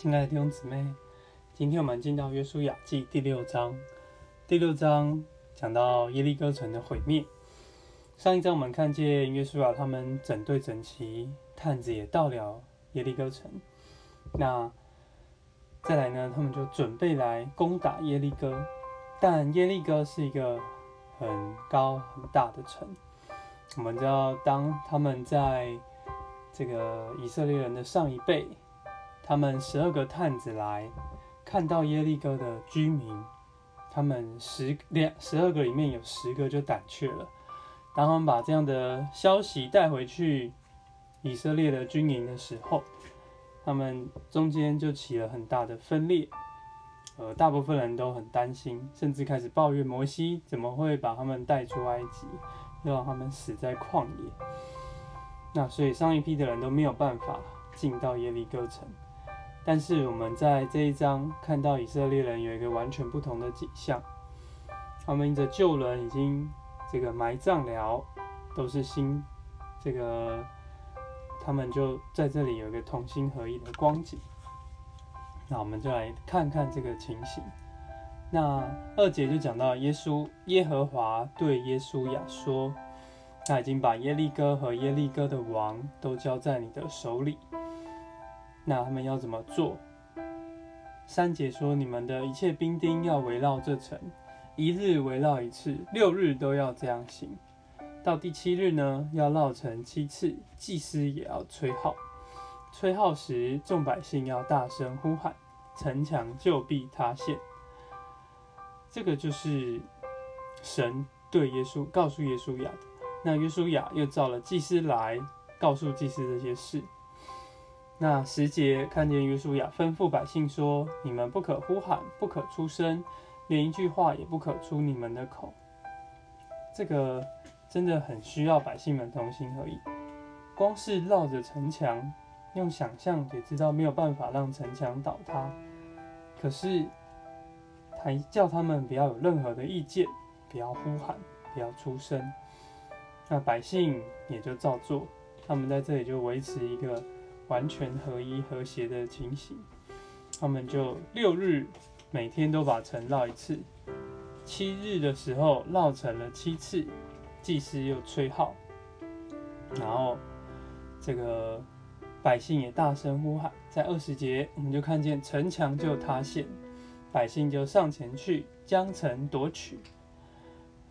亲爱的弟兄姊妹，今天我们进到约书亚记第六章。第六章讲到耶利哥城的毁灭。上一章我们看见约书亚他们整队整齐，探子也到了耶利哥城。那再来呢，他们就准备来攻打耶利哥。但耶利哥是一个很高很大的城。我们知道，当他们在这个以色列人的上一辈。他们十二个探子来看到耶利哥的居民，他们十两十二个里面有十个就胆怯了。当他们把这样的消息带回去以色列的军营的时候，他们中间就起了很大的分裂。呃，大部分人都很担心，甚至开始抱怨摩西怎么会把他们带出埃及，又让他们死在旷野。那所以上一批的人都没有办法进到耶利哥城。但是我们在这一章看到以色列人有一个完全不同的景象，他们的旧人已经这个埋葬了，都是新，这个他们就在这里有一个同心合一的光景。那我们就来看看这个情形。那二节就讲到耶稣耶和华对耶稣亚说：“他已经把耶利哥和耶利哥的王都交在你的手里。”那他们要怎么做？三姐说：“你们的一切兵丁要围绕这城，一日围绕一次，六日都要这样行。到第七日呢，要绕城七次，祭司也要吹号。吹号时，众百姓要大声呼喊，城墙就必塌陷。”这个就是神对耶稣告诉耶稣亚的。那耶稣亚又召了祭司来，告诉祭司这些事。那时节看见约书亚吩咐百姓说：“你们不可呼喊，不可出声，连一句话也不可出你们的口。”这个真的很需要百姓们同心合意。光是绕着城墙，用想象也知道没有办法让城墙倒塌。可是还叫他们不要有任何的意见，不要呼喊，不要出声。那百姓也就照做，他们在这里就维持一个。完全合一和谐的情形，他们就六日每天都把城绕一次，七日的时候绕城了七次，祭司又吹号，然后这个百姓也大声呼喊。在二十节，我们就看见城墙就塌陷，百姓就上前去将城夺取。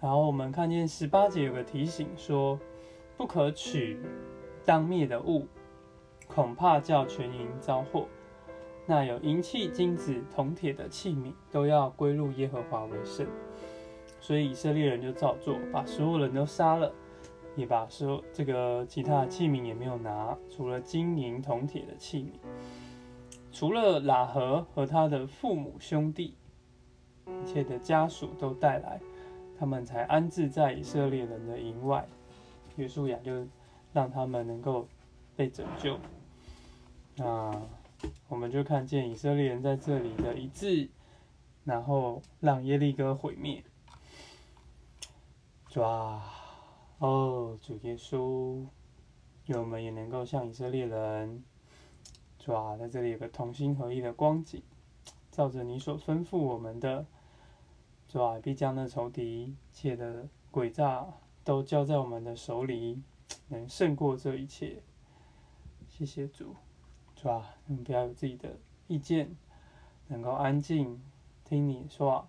然后我们看见十八节有个提醒说，不可取当灭的物。恐怕叫全营遭祸。那有银器、金子、铜铁的器皿，都要归入耶和华为圣。所以以色列人就照做，把所有人都杀了，也把所有这个其他的器皿也没有拿，除了金银铜铁的器皿，除了喇合和他的父母兄弟，一切的家属都带来，他们才安置在以色列人的营外。约书亚就让他们能够被拯救。那我们就看见以色列人在这里的一致，然后让耶利哥毁灭。主啊哦，主耶稣，愿我们也能够像以色列人，哇，在这里有个同心合一的光景，照着你所吩咐我们的，哇，必将那仇敌一切的诡诈都交在我们的手里，能胜过这一切。谢谢主。是吧？你不要有自己的意见，能够安静听你说，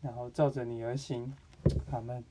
然后照着你而行，阿门。